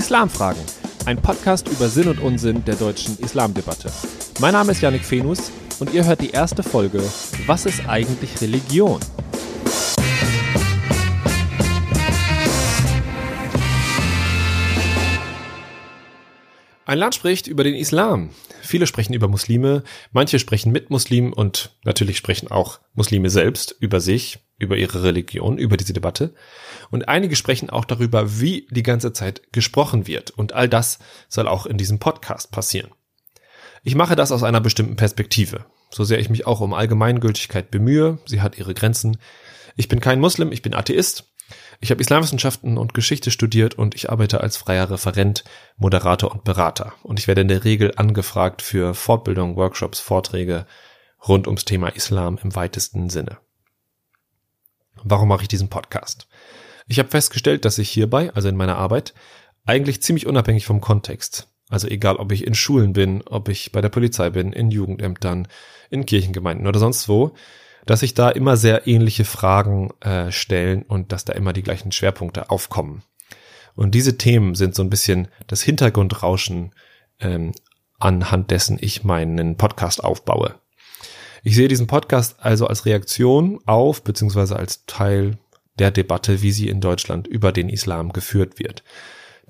Islamfragen, ein Podcast über Sinn und Unsinn der deutschen Islamdebatte. Mein Name ist Yannick Fenus und ihr hört die erste Folge Was ist eigentlich Religion? Ein Land spricht über den Islam. Viele sprechen über Muslime, manche sprechen mit Muslimen und natürlich sprechen auch Muslime selbst über sich, über ihre Religion, über diese Debatte. Und einige sprechen auch darüber, wie die ganze Zeit gesprochen wird. Und all das soll auch in diesem Podcast passieren. Ich mache das aus einer bestimmten Perspektive. So sehr ich mich auch um Allgemeingültigkeit bemühe, sie hat ihre Grenzen. Ich bin kein Muslim, ich bin Atheist. Ich habe Islamwissenschaften und Geschichte studiert und ich arbeite als freier Referent, Moderator und Berater. Und ich werde in der Regel angefragt für Fortbildung, Workshops, Vorträge rund ums Thema Islam im weitesten Sinne. Warum mache ich diesen Podcast? Ich habe festgestellt, dass ich hierbei, also in meiner Arbeit, eigentlich ziemlich unabhängig vom Kontext, also egal ob ich in Schulen bin, ob ich bei der Polizei bin, in Jugendämtern, in Kirchengemeinden oder sonst wo, dass sich da immer sehr ähnliche Fragen äh, stellen und dass da immer die gleichen Schwerpunkte aufkommen. Und diese Themen sind so ein bisschen das Hintergrundrauschen, ähm, anhand dessen ich meinen Podcast aufbaue. Ich sehe diesen Podcast also als Reaktion auf, beziehungsweise als Teil der Debatte, wie sie in Deutschland über den Islam geführt wird.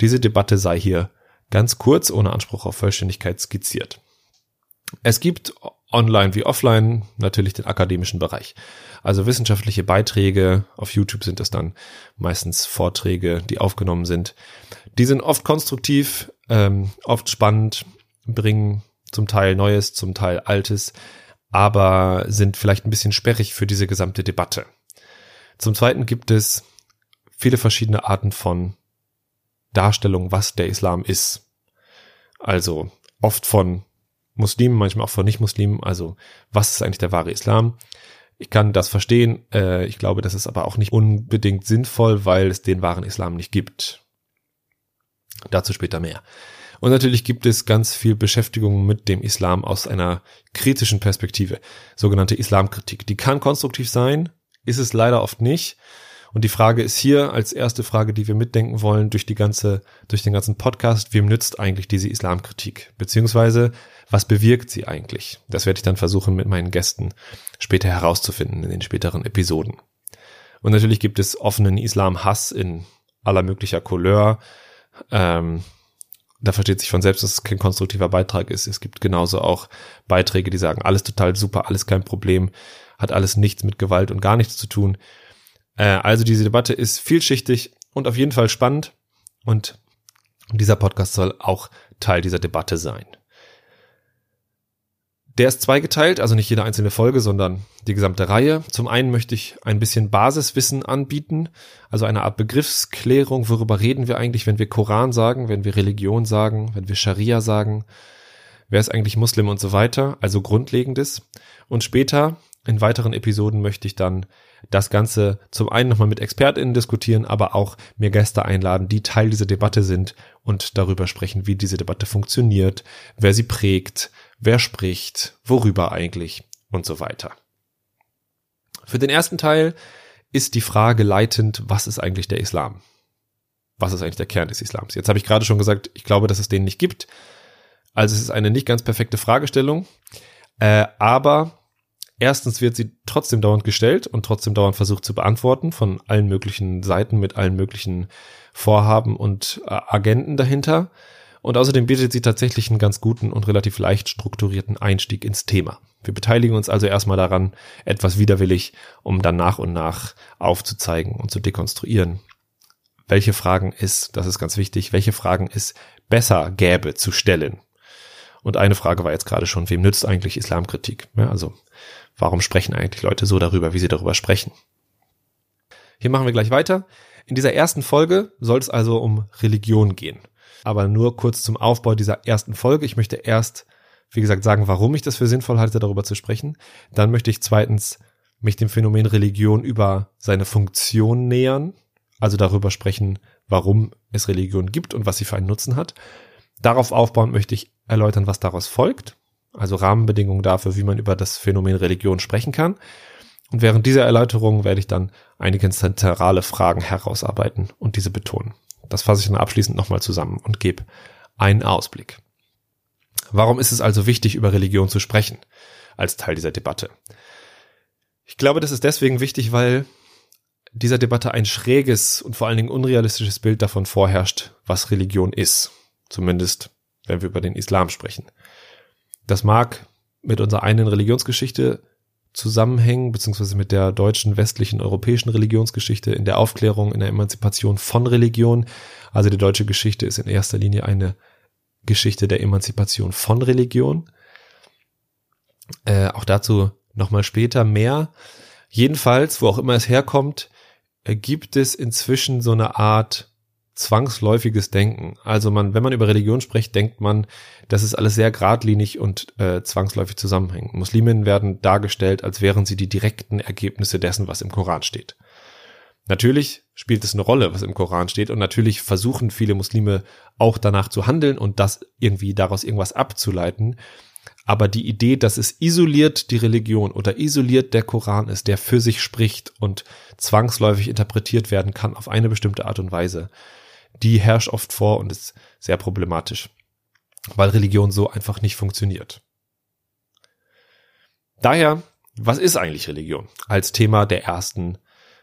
Diese Debatte sei hier ganz kurz, ohne Anspruch auf Vollständigkeit skizziert. Es gibt online wie offline natürlich den akademischen Bereich. Also wissenschaftliche Beiträge, auf YouTube sind das dann meistens Vorträge, die aufgenommen sind. Die sind oft konstruktiv, ähm, oft spannend, bringen zum Teil Neues, zum Teil Altes, aber sind vielleicht ein bisschen sperrig für diese gesamte Debatte. Zum Zweiten gibt es viele verschiedene Arten von Darstellung, was der Islam ist. Also oft von Muslimen, manchmal auch von Nicht-Muslimen. Also was ist eigentlich der wahre Islam? Ich kann das verstehen. Äh, ich glaube, das ist aber auch nicht unbedingt sinnvoll, weil es den wahren Islam nicht gibt. Dazu später mehr. Und natürlich gibt es ganz viel Beschäftigung mit dem Islam aus einer kritischen Perspektive, sogenannte Islamkritik. Die kann konstruktiv sein, ist es leider oft nicht. Und die Frage ist hier als erste Frage, die wir mitdenken wollen durch die ganze, durch den ganzen Podcast, wem nützt eigentlich diese Islamkritik? Beziehungsweise, was bewirkt sie eigentlich? Das werde ich dann versuchen, mit meinen Gästen später herauszufinden in den späteren Episoden. Und natürlich gibt es offenen Islam-Hass in aller möglicher Couleur. Ähm, da versteht sich von selbst, dass es kein konstruktiver Beitrag ist. Es gibt genauso auch Beiträge, die sagen, alles total super, alles kein Problem, hat alles nichts mit Gewalt und gar nichts zu tun. Äh, also diese Debatte ist vielschichtig und auf jeden Fall spannend und dieser Podcast soll auch Teil dieser Debatte sein. Der ist zweigeteilt, also nicht jede einzelne Folge, sondern die gesamte Reihe. Zum einen möchte ich ein bisschen Basiswissen anbieten, also eine Art Begriffsklärung, worüber reden wir eigentlich, wenn wir Koran sagen, wenn wir Religion sagen, wenn wir Scharia sagen, wer ist eigentlich Muslim und so weiter, also Grundlegendes. Und später, in weiteren Episoden, möchte ich dann das Ganze zum einen nochmal mit ExpertInnen diskutieren, aber auch mir Gäste einladen, die Teil dieser Debatte sind und darüber sprechen, wie diese Debatte funktioniert, wer sie prägt, wer spricht, worüber eigentlich und so weiter. Für den ersten Teil ist die Frage leitend, was ist eigentlich der Islam? Was ist eigentlich der Kern des Islams? Jetzt habe ich gerade schon gesagt, ich glaube, dass es den nicht gibt. Also es ist eine nicht ganz perfekte Fragestellung. Äh, aber erstens wird sie trotzdem dauernd gestellt und trotzdem dauernd versucht zu beantworten von allen möglichen Seiten mit allen möglichen Vorhaben und äh, Agenten dahinter. Und außerdem bietet sie tatsächlich einen ganz guten und relativ leicht strukturierten Einstieg ins Thema. Wir beteiligen uns also erstmal daran, etwas widerwillig, um dann nach und nach aufzuzeigen und zu dekonstruieren, welche Fragen es, das ist ganz wichtig, welche Fragen es besser gäbe zu stellen. Und eine Frage war jetzt gerade schon, wem nützt eigentlich Islamkritik? Ja, also, warum sprechen eigentlich Leute so darüber, wie sie darüber sprechen? Hier machen wir gleich weiter. In dieser ersten Folge soll es also um Religion gehen. Aber nur kurz zum Aufbau dieser ersten Folge. Ich möchte erst, wie gesagt, sagen, warum ich das für sinnvoll halte, darüber zu sprechen. Dann möchte ich zweitens mich dem Phänomen Religion über seine Funktion nähern. Also darüber sprechen, warum es Religion gibt und was sie für einen Nutzen hat. Darauf aufbauend möchte ich erläutern, was daraus folgt. Also Rahmenbedingungen dafür, wie man über das Phänomen Religion sprechen kann. Und während dieser Erläuterung werde ich dann einige zentrale Fragen herausarbeiten und diese betonen. Das fasse ich dann abschließend nochmal zusammen und gebe einen Ausblick. Warum ist es also wichtig, über Religion zu sprechen als Teil dieser Debatte? Ich glaube, das ist deswegen wichtig, weil dieser Debatte ein schräges und vor allen Dingen unrealistisches Bild davon vorherrscht, was Religion ist. Zumindest, wenn wir über den Islam sprechen. Das mag mit unserer eigenen Religionsgeschichte zusammenhängen, beziehungsweise mit der deutschen, westlichen, europäischen Religionsgeschichte, in der Aufklärung, in der Emanzipation von Religion. Also die deutsche Geschichte ist in erster Linie eine Geschichte der Emanzipation von Religion. Äh, auch dazu nochmal später mehr. Jedenfalls, wo auch immer es herkommt, äh, gibt es inzwischen so eine Art zwangsläufiges Denken. Also man, wenn man über Religion spricht, denkt man, das ist alles sehr geradlinig und äh, zwangsläufig zusammenhängt. Musliminnen werden dargestellt, als wären sie die direkten Ergebnisse dessen, was im Koran steht. Natürlich spielt es eine Rolle, was im Koran steht, und natürlich versuchen viele Muslime auch danach zu handeln und das irgendwie daraus irgendwas abzuleiten. Aber die Idee, dass es isoliert die Religion oder isoliert der Koran ist, der für sich spricht und zwangsläufig interpretiert werden kann auf eine bestimmte Art und Weise, die herrscht oft vor und ist sehr problematisch, weil Religion so einfach nicht funktioniert. Daher, was ist eigentlich Religion als Thema der ersten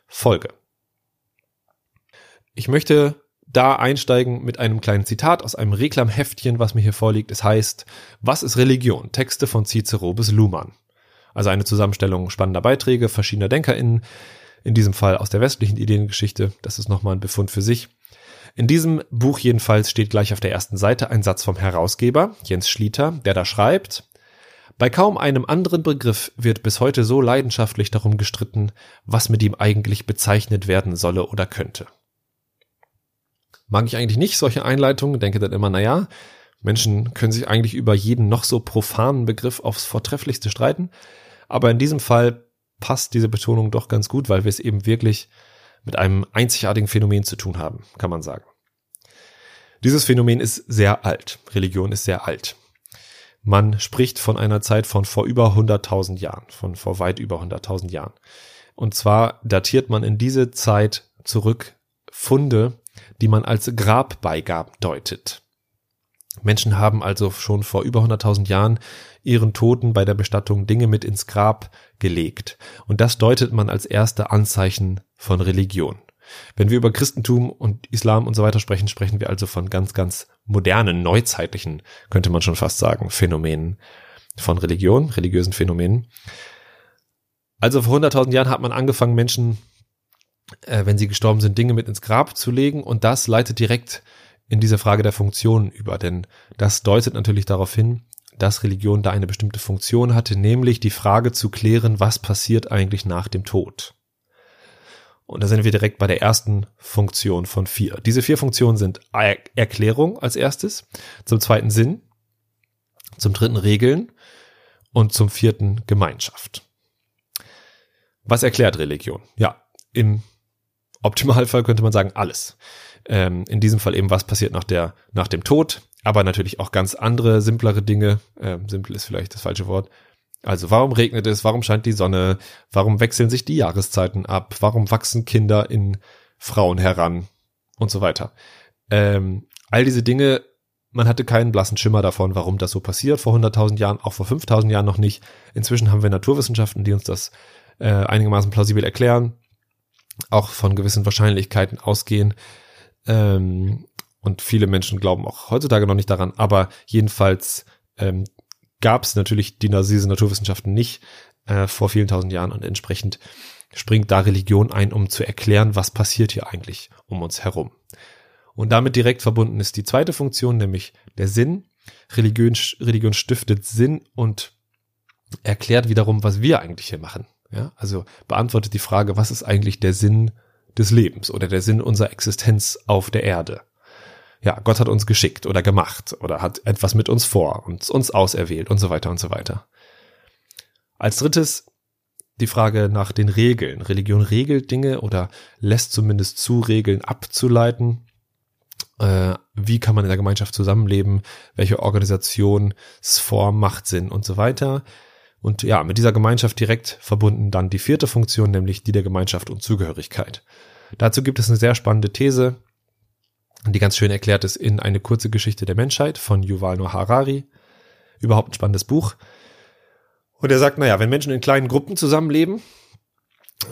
Folge? Ich möchte da einsteigen mit einem kleinen Zitat aus einem Reklamheftchen, was mir hier vorliegt. Es heißt, was ist Religion? Texte von Cicero bis Luhmann. Also eine Zusammenstellung spannender Beiträge verschiedener DenkerInnen, in diesem Fall aus der westlichen Ideengeschichte. Das ist nochmal ein Befund für sich. In diesem Buch jedenfalls steht gleich auf der ersten Seite ein Satz vom Herausgeber, Jens Schlieter, der da schreibt, bei kaum einem anderen Begriff wird bis heute so leidenschaftlich darum gestritten, was mit ihm eigentlich bezeichnet werden solle oder könnte. Mag ich eigentlich nicht solche Einleitungen, denke dann immer, naja, Menschen können sich eigentlich über jeden noch so profanen Begriff aufs Vortrefflichste streiten, aber in diesem Fall passt diese Betonung doch ganz gut, weil wir es eben wirklich mit einem einzigartigen Phänomen zu tun haben, kann man sagen. Dieses Phänomen ist sehr alt. Religion ist sehr alt. Man spricht von einer Zeit von vor über 100.000 Jahren, von vor weit über 100.000 Jahren. Und zwar datiert man in diese Zeit zurück Funde, die man als Grabbeigaben deutet. Menschen haben also schon vor über 100.000 Jahren ihren Toten bei der Bestattung Dinge mit ins Grab gelegt. Und das deutet man als erste Anzeichen von Religion. Wenn wir über Christentum und Islam und so weiter sprechen, sprechen wir also von ganz, ganz modernen, neuzeitlichen, könnte man schon fast sagen, Phänomenen von Religion, religiösen Phänomenen. Also vor 100.000 Jahren hat man angefangen, Menschen, äh, wenn sie gestorben sind, Dinge mit ins Grab zu legen und das leitet direkt in diese Frage der Funktion über, denn das deutet natürlich darauf hin, dass Religion da eine bestimmte Funktion hatte, nämlich die Frage zu klären, was passiert eigentlich nach dem Tod. Und da sind wir direkt bei der ersten Funktion von vier. Diese vier Funktionen sind er Erklärung als erstes, zum zweiten Sinn, zum dritten Regeln und zum vierten Gemeinschaft. Was erklärt Religion? Ja, im Optimalfall könnte man sagen alles. Ähm, in diesem Fall eben, was passiert nach der, nach dem Tod, aber natürlich auch ganz andere, simplere Dinge. Ähm, simpel ist vielleicht das falsche Wort. Also warum regnet es? Warum scheint die Sonne? Warum wechseln sich die Jahreszeiten ab? Warum wachsen Kinder in Frauen heran? Und so weiter. Ähm, all diese Dinge, man hatte keinen blassen Schimmer davon, warum das so passiert. Vor 100.000 Jahren, auch vor 5.000 Jahren noch nicht. Inzwischen haben wir Naturwissenschaften, die uns das äh, einigermaßen plausibel erklären, auch von gewissen Wahrscheinlichkeiten ausgehen. Ähm, und viele Menschen glauben auch heutzutage noch nicht daran, aber jedenfalls ähm, gab es natürlich die, diese Naturwissenschaften nicht äh, vor vielen tausend Jahren und entsprechend springt da Religion ein, um zu erklären, was passiert hier eigentlich um uns herum. Und damit direkt verbunden ist die zweite Funktion, nämlich der Sinn. Religion, Religion stiftet Sinn und erklärt wiederum, was wir eigentlich hier machen. Ja, also beantwortet die Frage, was ist eigentlich der Sinn des Lebens oder der Sinn unserer Existenz auf der Erde? Ja, Gott hat uns geschickt oder gemacht oder hat etwas mit uns vor und uns auserwählt und so weiter und so weiter. Als drittes die Frage nach den Regeln. Religion regelt Dinge oder lässt zumindest zu, Regeln abzuleiten. Äh, wie kann man in der Gemeinschaft zusammenleben? Welche Organisationsform macht Sinn und so weiter? Und ja, mit dieser Gemeinschaft direkt verbunden dann die vierte Funktion, nämlich die der Gemeinschaft und Zugehörigkeit. Dazu gibt es eine sehr spannende These. die ganz schön erklärt ist in eine kurze Geschichte der Menschheit von Yuval Noah Harari. Überhaupt ein spannendes Buch. Und er sagt, naja, wenn Menschen in kleinen Gruppen zusammenleben,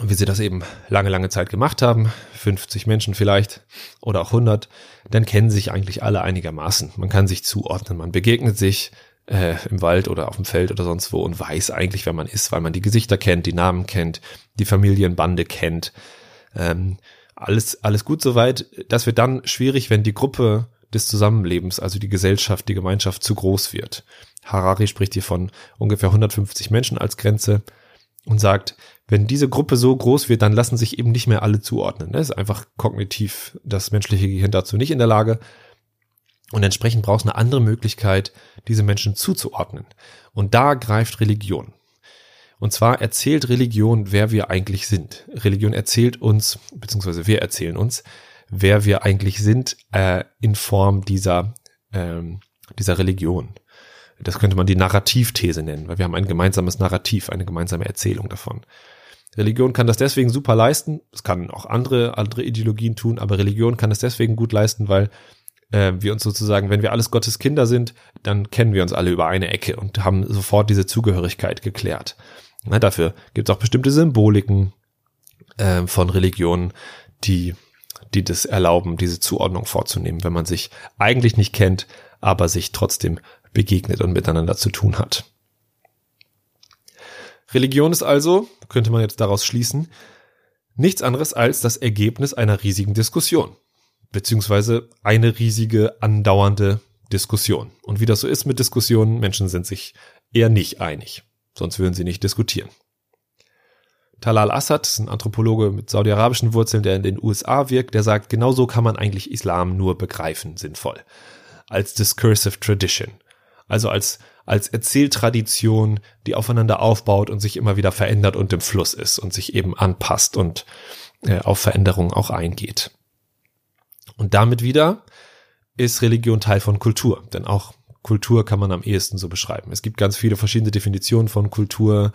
wie sie das eben lange, lange Zeit gemacht haben, 50 Menschen vielleicht oder auch 100, dann kennen sich eigentlich alle einigermaßen. Man kann sich zuordnen, man begegnet sich äh, im Wald oder auf dem Feld oder sonst wo und weiß eigentlich, wer man ist, weil man die Gesichter kennt, die Namen kennt, die Familienbande kennt. Ähm, alles, alles gut soweit. Das wird dann schwierig, wenn die Gruppe des Zusammenlebens, also die Gesellschaft, die Gemeinschaft zu groß wird. Harari spricht hier von ungefähr 150 Menschen als Grenze und sagt, wenn diese Gruppe so groß wird, dann lassen sich eben nicht mehr alle zuordnen. Das ist einfach kognitiv das menschliche Gehirn dazu nicht in der Lage. Und entsprechend braucht es eine andere Möglichkeit, diese Menschen zuzuordnen. Und da greift Religion. Und zwar erzählt Religion, wer wir eigentlich sind. Religion erzählt uns, beziehungsweise wir erzählen uns, wer wir eigentlich sind, äh, in Form dieser, ähm, dieser Religion. Das könnte man die Narrativthese nennen, weil wir haben ein gemeinsames Narrativ, eine gemeinsame Erzählung davon. Religion kann das deswegen super leisten. Es kann auch andere, andere Ideologien tun, aber Religion kann es deswegen gut leisten, weil äh, wir uns sozusagen, wenn wir alles Gottes Kinder sind, dann kennen wir uns alle über eine Ecke und haben sofort diese Zugehörigkeit geklärt. Na, dafür gibt es auch bestimmte Symboliken äh, von Religionen, die, die das erlauben, diese Zuordnung vorzunehmen, wenn man sich eigentlich nicht kennt, aber sich trotzdem begegnet und miteinander zu tun hat. Religion ist also, könnte man jetzt daraus schließen, nichts anderes als das Ergebnis einer riesigen Diskussion, beziehungsweise eine riesige andauernde Diskussion. Und wie das so ist mit Diskussionen, Menschen sind sich eher nicht einig, sonst würden sie nicht diskutieren. Talal Assad ist ein Anthropologe mit saudi-arabischen Wurzeln, der in den USA wirkt, der sagt, genauso kann man eigentlich Islam nur begreifen, sinnvoll. Als discursive tradition. Also als als Erzähltradition, die aufeinander aufbaut und sich immer wieder verändert und im Fluss ist und sich eben anpasst und äh, auf Veränderungen auch eingeht. Und damit wieder ist Religion Teil von Kultur, denn auch Kultur kann man am ehesten so beschreiben. Es gibt ganz viele verschiedene Definitionen von Kultur,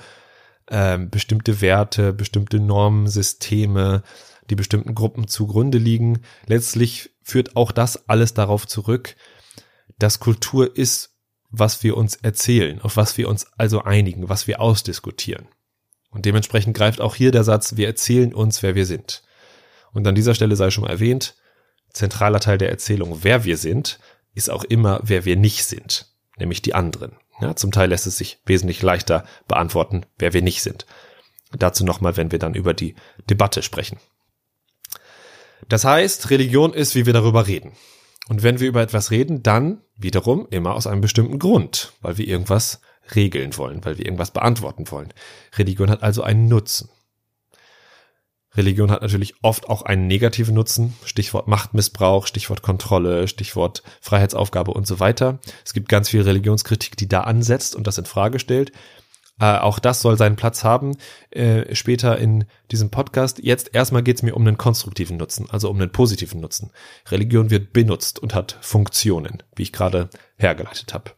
äh, bestimmte Werte, bestimmte Normen, Systeme, die bestimmten Gruppen zugrunde liegen. Letztlich führt auch das alles darauf zurück, dass Kultur ist was wir uns erzählen, auf was wir uns also einigen, was wir ausdiskutieren. Und dementsprechend greift auch hier der Satz, wir erzählen uns, wer wir sind. Und an dieser Stelle sei schon mal erwähnt, zentraler Teil der Erzählung, wer wir sind, ist auch immer, wer wir nicht sind, nämlich die anderen. Ja, zum Teil lässt es sich wesentlich leichter beantworten, wer wir nicht sind. Dazu nochmal, wenn wir dann über die Debatte sprechen. Das heißt, Religion ist, wie wir darüber reden. Und wenn wir über etwas reden, dann wiederum immer aus einem bestimmten Grund, weil wir irgendwas regeln wollen, weil wir irgendwas beantworten wollen. Religion hat also einen Nutzen. Religion hat natürlich oft auch einen negativen Nutzen, Stichwort Machtmissbrauch, Stichwort Kontrolle, Stichwort Freiheitsaufgabe und so weiter. Es gibt ganz viel Religionskritik, die da ansetzt und das in Frage stellt. Äh, auch das soll seinen Platz haben äh, später in diesem Podcast. Jetzt erstmal geht es mir um einen konstruktiven Nutzen, also um einen positiven Nutzen. Religion wird benutzt und hat Funktionen, wie ich gerade hergeleitet habe.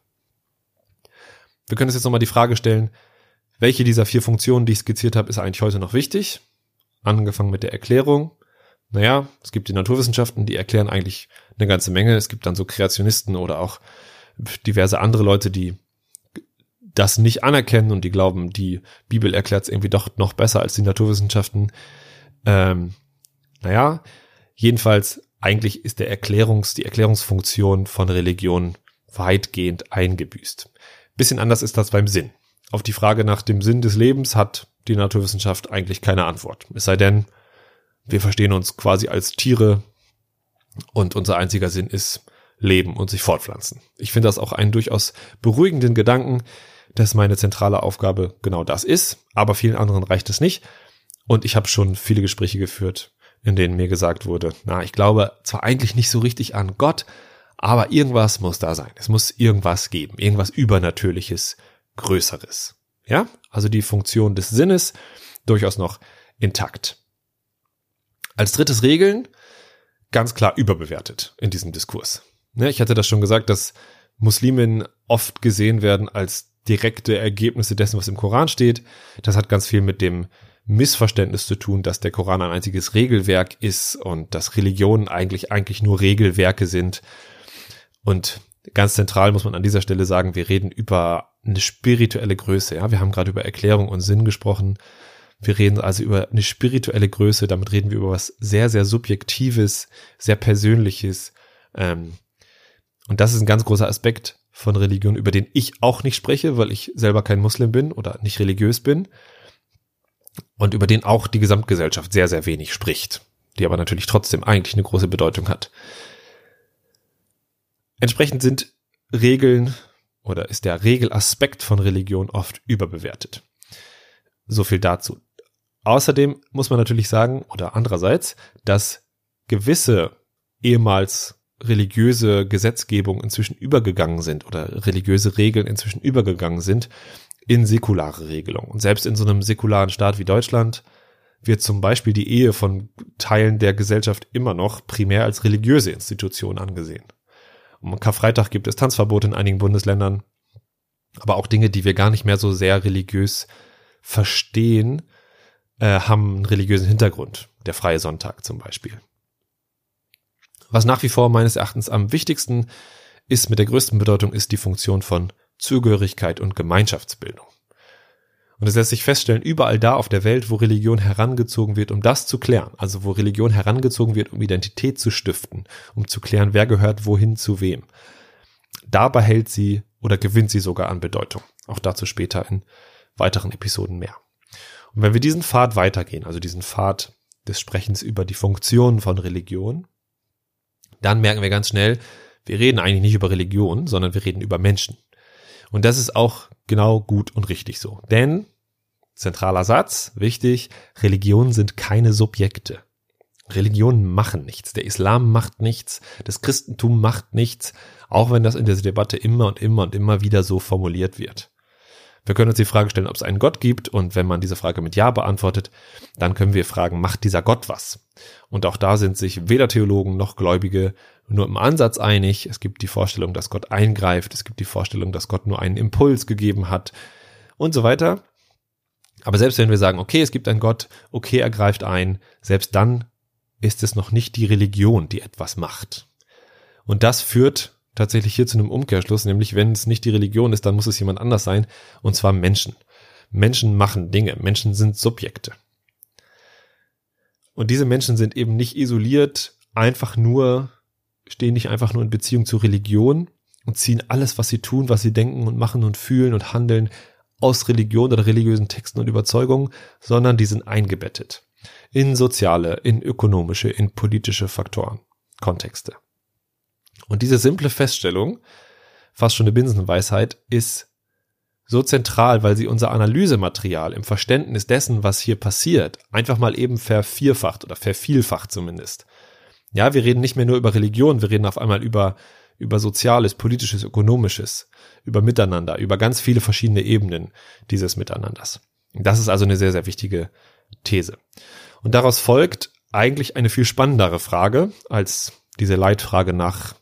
Wir können uns jetzt nochmal die Frage stellen, welche dieser vier Funktionen, die ich skizziert habe, ist eigentlich heute noch wichtig? Angefangen mit der Erklärung. Naja, es gibt die Naturwissenschaften, die erklären eigentlich eine ganze Menge. Es gibt dann so Kreationisten oder auch diverse andere Leute, die das nicht anerkennen und die glauben, die Bibel erklärt es irgendwie doch noch besser als die Naturwissenschaften. Ähm, naja, jedenfalls eigentlich ist der Erklärungs, die Erklärungsfunktion von Religion weitgehend eingebüßt. Bisschen anders ist das beim Sinn. Auf die Frage nach dem Sinn des Lebens hat die Naturwissenschaft eigentlich keine Antwort. Es sei denn, wir verstehen uns quasi als Tiere und unser einziger Sinn ist Leben und sich fortpflanzen. Ich finde das auch einen durchaus beruhigenden Gedanken, dass meine zentrale Aufgabe genau das ist, aber vielen anderen reicht es nicht. Und ich habe schon viele Gespräche geführt, in denen mir gesagt wurde, na, ich glaube zwar eigentlich nicht so richtig an Gott, aber irgendwas muss da sein. Es muss irgendwas geben, irgendwas Übernatürliches, Größeres. Ja, also die Funktion des Sinnes durchaus noch intakt. Als drittes Regeln ganz klar überbewertet in diesem Diskurs. Ne, ich hatte das schon gesagt, dass Muslimen oft gesehen werden als direkte Ergebnisse dessen, was im Koran steht. Das hat ganz viel mit dem Missverständnis zu tun, dass der Koran ein einziges Regelwerk ist und dass Religionen eigentlich eigentlich nur Regelwerke sind. Und ganz zentral muss man an dieser Stelle sagen, wir reden über eine spirituelle Größe. Ja, wir haben gerade über Erklärung und Sinn gesprochen. Wir reden also über eine spirituelle Größe. Damit reden wir über was sehr, sehr subjektives, sehr persönliches. Ähm, und das ist ein ganz großer Aspekt von Religion, über den ich auch nicht spreche, weil ich selber kein Muslim bin oder nicht religiös bin und über den auch die Gesamtgesellschaft sehr, sehr wenig spricht, die aber natürlich trotzdem eigentlich eine große Bedeutung hat. Entsprechend sind Regeln oder ist der Regelaspekt von Religion oft überbewertet. So viel dazu. Außerdem muss man natürlich sagen, oder andererseits, dass gewisse ehemals religiöse Gesetzgebung inzwischen übergegangen sind oder religiöse Regeln inzwischen übergegangen sind in säkulare Regelungen. Und selbst in so einem säkularen Staat wie Deutschland wird zum Beispiel die Ehe von Teilen der Gesellschaft immer noch primär als religiöse Institution angesehen. Um Karfreitag gibt es Tanzverbote in einigen Bundesländern, aber auch Dinge, die wir gar nicht mehr so sehr religiös verstehen, äh, haben einen religiösen Hintergrund. Der freie Sonntag zum Beispiel. Was nach wie vor meines Erachtens am wichtigsten ist, mit der größten Bedeutung, ist die Funktion von Zugehörigkeit und Gemeinschaftsbildung. Und es lässt sich feststellen, überall da auf der Welt, wo Religion herangezogen wird, um das zu klären, also wo Religion herangezogen wird, um Identität zu stiften, um zu klären, wer gehört wohin zu wem, da behält sie oder gewinnt sie sogar an Bedeutung. Auch dazu später in weiteren Episoden mehr. Und wenn wir diesen Pfad weitergehen, also diesen Pfad des Sprechens über die Funktionen von Religion, dann merken wir ganz schnell, wir reden eigentlich nicht über Religion, sondern wir reden über Menschen. Und das ist auch genau gut und richtig so. Denn, zentraler Satz, wichtig, Religionen sind keine Subjekte. Religionen machen nichts. Der Islam macht nichts. Das Christentum macht nichts. Auch wenn das in dieser Debatte immer und immer und immer wieder so formuliert wird. Wir können uns die Frage stellen, ob es einen Gott gibt und wenn man diese Frage mit Ja beantwortet, dann können wir fragen, macht dieser Gott was? Und auch da sind sich weder Theologen noch Gläubige nur im Ansatz einig. Es gibt die Vorstellung, dass Gott eingreift, es gibt die Vorstellung, dass Gott nur einen Impuls gegeben hat und so weiter. Aber selbst wenn wir sagen, okay, es gibt einen Gott, okay, er greift ein, selbst dann ist es noch nicht die Religion, die etwas macht. Und das führt tatsächlich hier zu einem Umkehrschluss, nämlich wenn es nicht die Religion ist, dann muss es jemand anders sein, und zwar Menschen. Menschen machen Dinge, Menschen sind Subjekte. Und diese Menschen sind eben nicht isoliert, einfach nur, stehen nicht einfach nur in Beziehung zur Religion und ziehen alles, was sie tun, was sie denken und machen und fühlen und handeln, aus Religion oder religiösen Texten und Überzeugungen, sondern die sind eingebettet in soziale, in ökonomische, in politische Faktoren, Kontexte. Und diese simple Feststellung, fast schon eine Binsenweisheit, ist so zentral, weil sie unser Analysematerial im Verständnis dessen, was hier passiert, einfach mal eben vervierfacht oder vervielfacht zumindest. Ja, wir reden nicht mehr nur über Religion, wir reden auf einmal über, über Soziales, Politisches, Ökonomisches, über Miteinander, über ganz viele verschiedene Ebenen dieses Miteinanders. Das ist also eine sehr, sehr wichtige These. Und daraus folgt eigentlich eine viel spannendere Frage als diese Leitfrage nach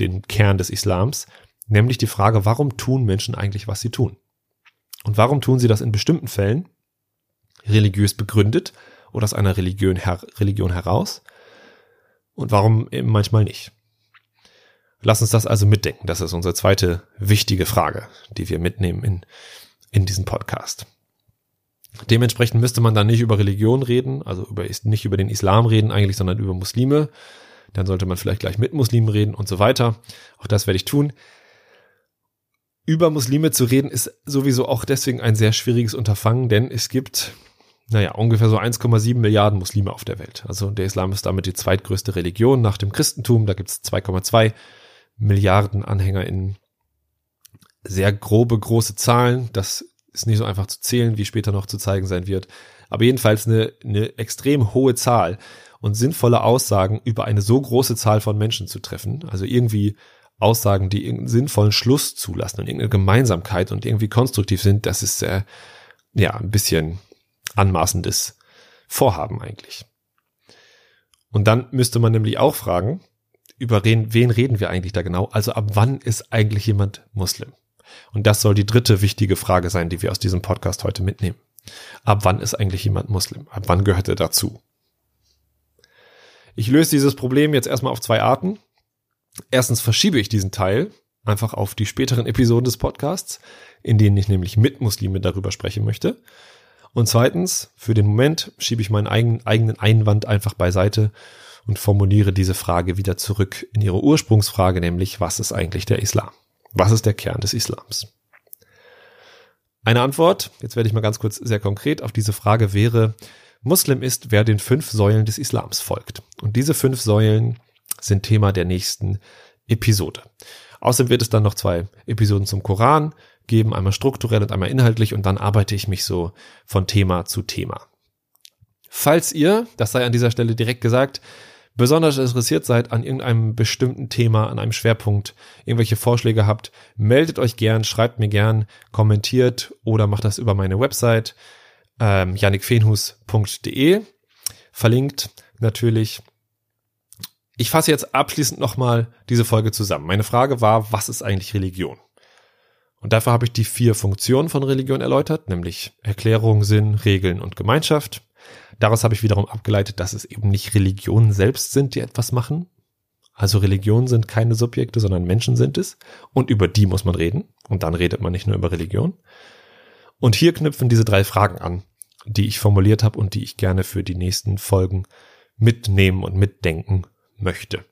den Kern des Islams, nämlich die Frage, warum tun Menschen eigentlich, was sie tun? Und warum tun sie das in bestimmten Fällen religiös begründet oder aus einer Religion, her Religion heraus? Und warum eben manchmal nicht? Lass uns das also mitdenken. Das ist unsere zweite wichtige Frage, die wir mitnehmen in, in diesem Podcast. Dementsprechend müsste man dann nicht über Religion reden, also über, nicht über den Islam reden eigentlich, sondern über Muslime, dann sollte man vielleicht gleich mit Muslimen reden und so weiter. Auch das werde ich tun. Über Muslime zu reden ist sowieso auch deswegen ein sehr schwieriges Unterfangen, denn es gibt, naja, ungefähr so 1,7 Milliarden Muslime auf der Welt. Also der Islam ist damit die zweitgrößte Religion nach dem Christentum. Da gibt es 2,2 Milliarden Anhänger in sehr grobe, große Zahlen. Das ist nicht so einfach zu zählen, wie später noch zu zeigen sein wird. Aber jedenfalls eine, eine extrem hohe Zahl und sinnvolle Aussagen über eine so große Zahl von Menschen zu treffen. Also irgendwie Aussagen, die irgendeinen sinnvollen Schluss zulassen und irgendeine Gemeinsamkeit und irgendwie konstruktiv sind, das ist äh, ja ein bisschen anmaßendes Vorhaben eigentlich. Und dann müsste man nämlich auch fragen, über wen, wen reden wir eigentlich da genau? Also ab wann ist eigentlich jemand Muslim? Und das soll die dritte wichtige Frage sein, die wir aus diesem Podcast heute mitnehmen. Ab wann ist eigentlich jemand Muslim? Ab wann gehört er dazu? Ich löse dieses Problem jetzt erstmal auf zwei Arten. Erstens verschiebe ich diesen Teil einfach auf die späteren Episoden des Podcasts, in denen ich nämlich mit Muslime darüber sprechen möchte. Und zweitens, für den Moment schiebe ich meinen eigenen, eigenen Einwand einfach beiseite und formuliere diese Frage wieder zurück in ihre Ursprungsfrage, nämlich was ist eigentlich der Islam? Was ist der Kern des Islams? Eine Antwort, jetzt werde ich mal ganz kurz sehr konkret auf diese Frage wäre, Muslim ist, wer den fünf Säulen des Islams folgt. Und diese fünf Säulen sind Thema der nächsten Episode. Außerdem wird es dann noch zwei Episoden zum Koran geben, einmal strukturell und einmal inhaltlich und dann arbeite ich mich so von Thema zu Thema. Falls ihr, das sei an dieser Stelle direkt gesagt, besonders interessiert seid an irgendeinem bestimmten Thema, an einem Schwerpunkt, irgendwelche Vorschläge habt, meldet euch gern, schreibt mir gern, kommentiert oder macht das über meine Website ähm, janikfenhus.de, verlinkt natürlich. Ich fasse jetzt abschließend nochmal diese Folge zusammen. Meine Frage war, was ist eigentlich Religion? Und dafür habe ich die vier Funktionen von Religion erläutert, nämlich Erklärung, Sinn, Regeln und Gemeinschaft. Daraus habe ich wiederum abgeleitet, dass es eben nicht Religionen selbst sind, die etwas machen. Also Religionen sind keine Subjekte, sondern Menschen sind es. Und über die muss man reden. Und dann redet man nicht nur über Religion. Und hier knüpfen diese drei Fragen an, die ich formuliert habe und die ich gerne für die nächsten Folgen mitnehmen und mitdenken möchte.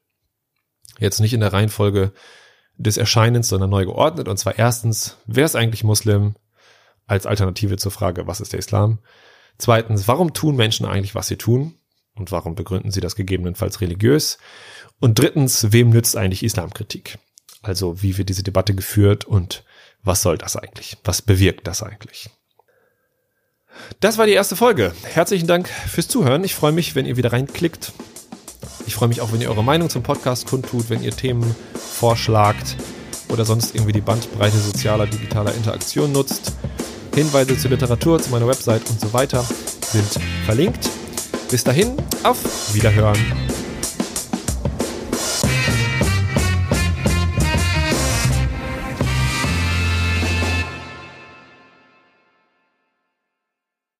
Jetzt nicht in der Reihenfolge des Erscheinens, sondern neu geordnet. Und zwar erstens, wer ist eigentlich Muslim? Als Alternative zur Frage, was ist der Islam? Zweitens, warum tun Menschen eigentlich, was sie tun? Und warum begründen sie das gegebenenfalls religiös? Und drittens, wem nützt eigentlich Islamkritik? Also, wie wird diese Debatte geführt und was soll das eigentlich? Was bewirkt das eigentlich? Das war die erste Folge. Herzlichen Dank fürs Zuhören. Ich freue mich, wenn ihr wieder reinklickt. Ich freue mich auch, wenn ihr eure Meinung zum Podcast kundtut, wenn ihr Themen vorschlagt oder sonst irgendwie die Bandbreite sozialer, digitaler Interaktion nutzt. Hinweise zur Literatur, zu meiner Website und so weiter sind verlinkt. Bis dahin, auf Wiederhören.